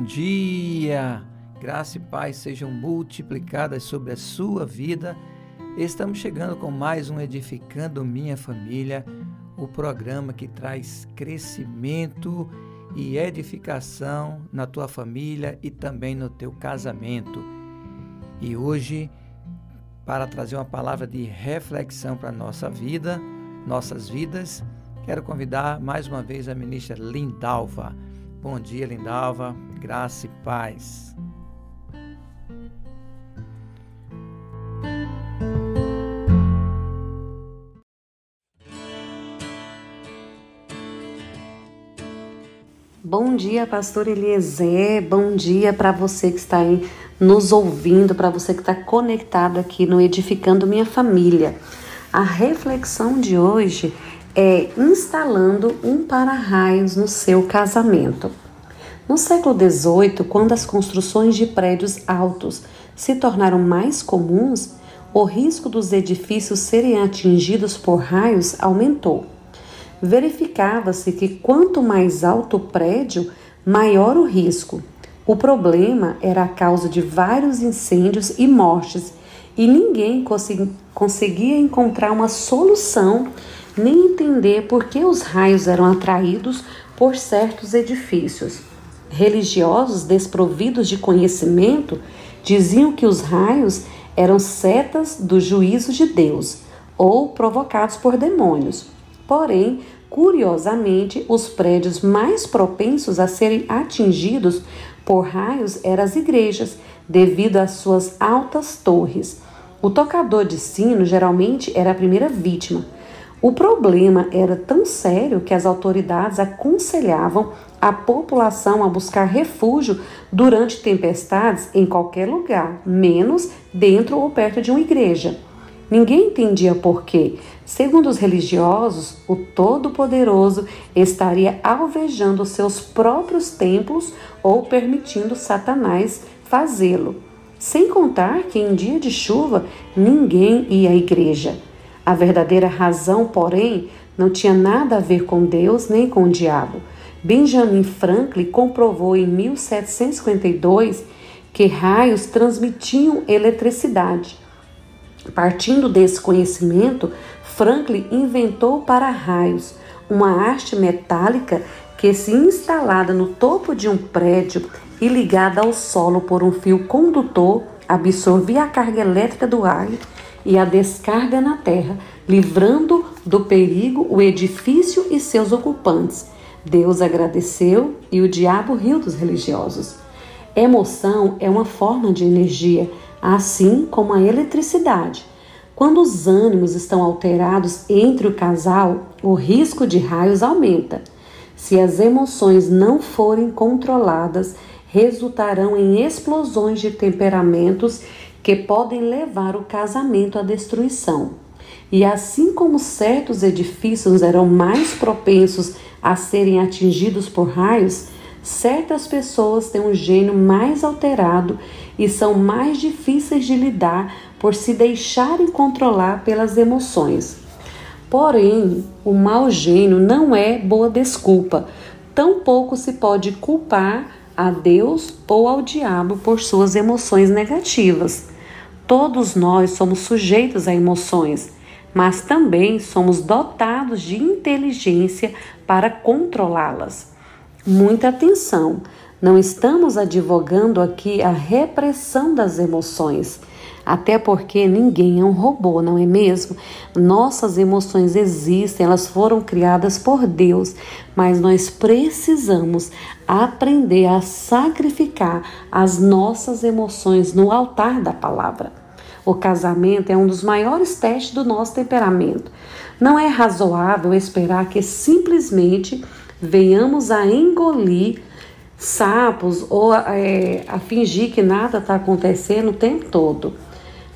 Bom dia! Graça e paz sejam multiplicadas sobre a sua vida. Estamos chegando com mais um Edificando Minha Família, o programa que traz crescimento e edificação na tua família e também no teu casamento. E hoje, para trazer uma palavra de reflexão para a nossa vida, nossas vidas, quero convidar mais uma vez a ministra Lindalva. Bom dia, Lindalva. Graça e paz. Bom dia, pastor Eliezer. Bom dia para você que está aí nos ouvindo, para você que está conectado aqui no Edificando Minha Família. A reflexão de hoje é instalando um para-raios no seu casamento. No século XVIII, quando as construções de prédios altos se tornaram mais comuns, o risco dos edifícios serem atingidos por raios aumentou. Verificava-se que quanto mais alto o prédio, maior o risco. O problema era a causa de vários incêndios e mortes, e ninguém conseguia encontrar uma solução nem entender por que os raios eram atraídos por certos edifícios. Religiosos desprovidos de conhecimento diziam que os raios eram setas do juízo de Deus ou provocados por demônios. Porém, curiosamente, os prédios mais propensos a serem atingidos por raios eram as igrejas, devido às suas altas torres. O tocador de sino geralmente era a primeira vítima o problema era tão sério que as autoridades aconselhavam a população a buscar refúgio durante tempestades em qualquer lugar, menos dentro ou perto de uma igreja. Ninguém entendia por quê. Segundo os religiosos, o Todo-Poderoso estaria alvejando seus próprios templos ou permitindo Satanás fazê-lo. Sem contar que em dia de chuva ninguém ia à igreja. A verdadeira razão, porém, não tinha nada a ver com Deus nem com o diabo. Benjamin Franklin comprovou em 1752 que raios transmitiam eletricidade. Partindo desse conhecimento, Franklin inventou para-raios, uma haste metálica que, se instalada no topo de um prédio e ligada ao solo por um fio condutor, absorvia a carga elétrica do ar e a descarga na terra, livrando do perigo o edifício e seus ocupantes. Deus agradeceu e o diabo riu dos religiosos. Emoção é uma forma de energia, assim como a eletricidade. Quando os ânimos estão alterados entre o casal, o risco de raios aumenta. Se as emoções não forem controladas, resultarão em explosões de temperamentos que podem levar o casamento à destruição. E assim como certos edifícios eram mais propensos a serem atingidos por raios, certas pessoas têm um gênio mais alterado e são mais difíceis de lidar por se deixarem controlar pelas emoções. Porém, o mau gênio não é boa desculpa, tampouco se pode culpar a Deus ou ao diabo por suas emoções negativas. Todos nós somos sujeitos a emoções, mas também somos dotados de inteligência para controlá-las. Muita atenção! Não estamos advogando aqui a repressão das emoções, até porque ninguém é um robô, não é mesmo? Nossas emoções existem, elas foram criadas por Deus, mas nós precisamos aprender a sacrificar as nossas emoções no altar da palavra. O casamento é um dos maiores testes do nosso temperamento. Não é razoável esperar que simplesmente venhamos a engolir sapos ou é, a fingir que nada está acontecendo o tempo todo.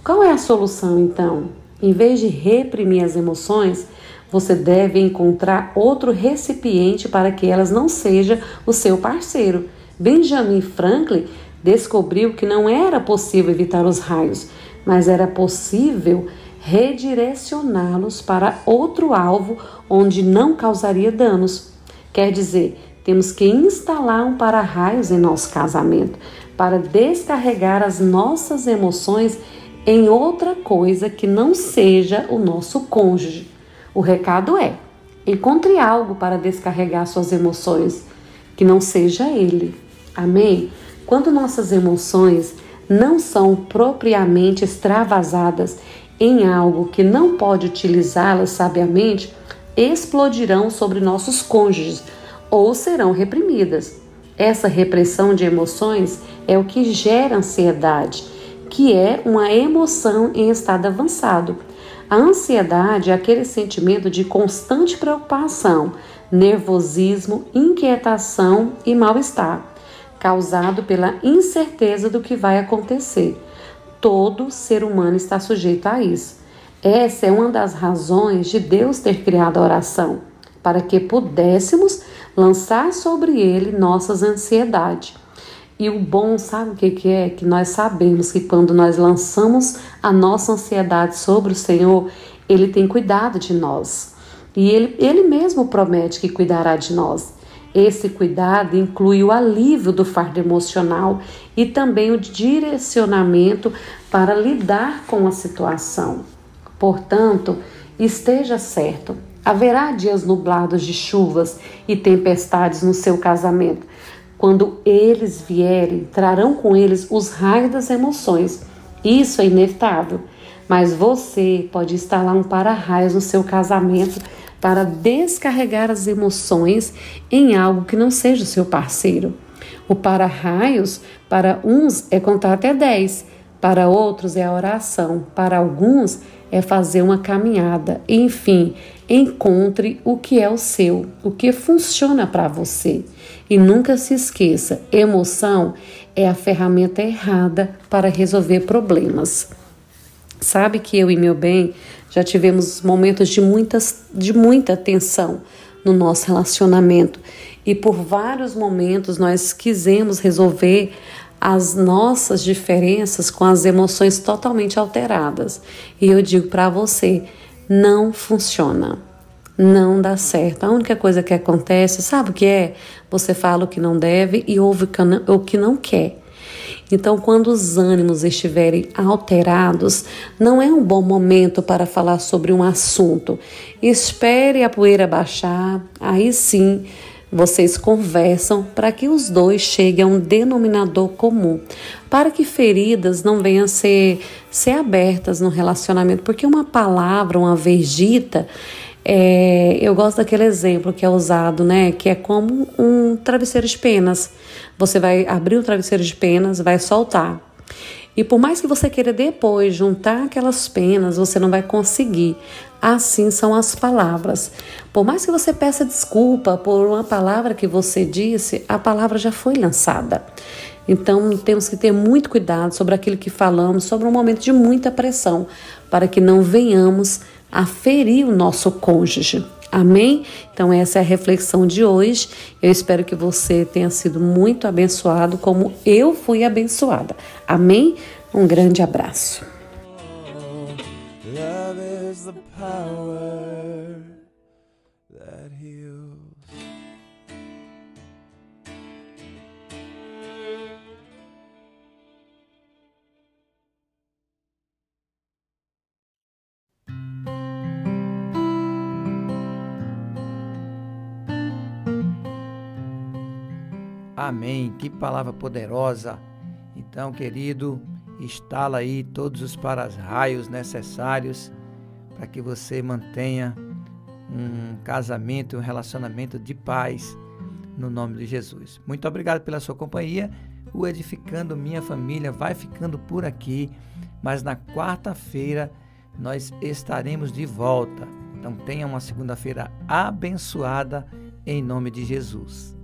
Qual é a solução então? Em vez de reprimir as emoções, você deve encontrar outro recipiente para que elas não sejam o seu parceiro. Benjamin Franklin descobriu que não era possível evitar os raios, mas era possível redirecioná-los para outro alvo onde não causaria danos. Quer dizer, temos que instalar um para-raios em nosso casamento para descarregar as nossas emoções em outra coisa que não seja o nosso cônjuge. O recado é: encontre algo para descarregar suas emoções que não seja ele. Amém? Quando nossas emoções não são propriamente extravasadas em algo que não pode utilizá-las sabiamente, explodirão sobre nossos cônjuges ou serão reprimidas. Essa repressão de emoções é o que gera ansiedade, que é uma emoção em estado avançado. A ansiedade é aquele sentimento de constante preocupação, nervosismo, inquietação e mal-estar, causado pela incerteza do que vai acontecer. Todo ser humano está sujeito a isso. Essa é uma das razões de Deus ter criado a oração, para que pudéssemos lançar sobre ele nossas ansiedades. E o bom, sabe o que, que é? Que nós sabemos que quando nós lançamos a nossa ansiedade sobre o Senhor, Ele tem cuidado de nós. E Ele, ele mesmo promete que cuidará de nós. Esse cuidado inclui o alívio do fardo emocional e também o direcionamento para lidar com a situação. Portanto, esteja certo, haverá dias nublados de chuvas e tempestades no seu casamento. Quando eles vierem, trarão com eles os raios das emoções. Isso é inevitável. Mas você pode instalar um para-raios no seu casamento para descarregar as emoções em algo que não seja o seu parceiro. O para-raios, para uns, é contar até 10, para outros é a oração, para alguns é fazer uma caminhada. Enfim, encontre o que é o seu, o que funciona para você. E nunca se esqueça: emoção é a ferramenta errada para resolver problemas. Sabe que eu e meu bem já tivemos momentos de, muitas, de muita tensão no nosso relacionamento e por vários momentos nós quisemos resolver as nossas diferenças com as emoções totalmente alteradas. E eu digo para você, não funciona. Não dá certo. A única coisa que acontece, sabe o que é? Você fala o que não deve e ouve o que não quer. Então, quando os ânimos estiverem alterados, não é um bom momento para falar sobre um assunto. Espere a poeira baixar, aí sim vocês conversam para que os dois cheguem a um denominador comum, para que feridas não venham a ser, ser abertas no relacionamento, porque uma palavra, uma vez dita, é, eu gosto daquele exemplo que é usado, né? Que é como um travesseiro de penas. Você vai abrir o travesseiro de penas, vai soltar. E por mais que você queira depois juntar aquelas penas, você não vai conseguir. Assim são as palavras. Por mais que você peça desculpa por uma palavra que você disse, a palavra já foi lançada. Então temos que ter muito cuidado sobre aquilo que falamos, sobre um momento de muita pressão, para que não venhamos a ferir o nosso cônjuge. Amém? Então, essa é a reflexão de hoje. Eu espero que você tenha sido muito abençoado, como eu fui abençoada. Amém? Um grande abraço. Amém. Que palavra poderosa. Então, querido, instala aí todos os para-raios necessários para que você mantenha um casamento, um relacionamento de paz no nome de Jesus. Muito obrigado pela sua companhia. O Edificando Minha Família vai ficando por aqui, mas na quarta-feira nós estaremos de volta. Então tenha uma segunda-feira abençoada em nome de Jesus.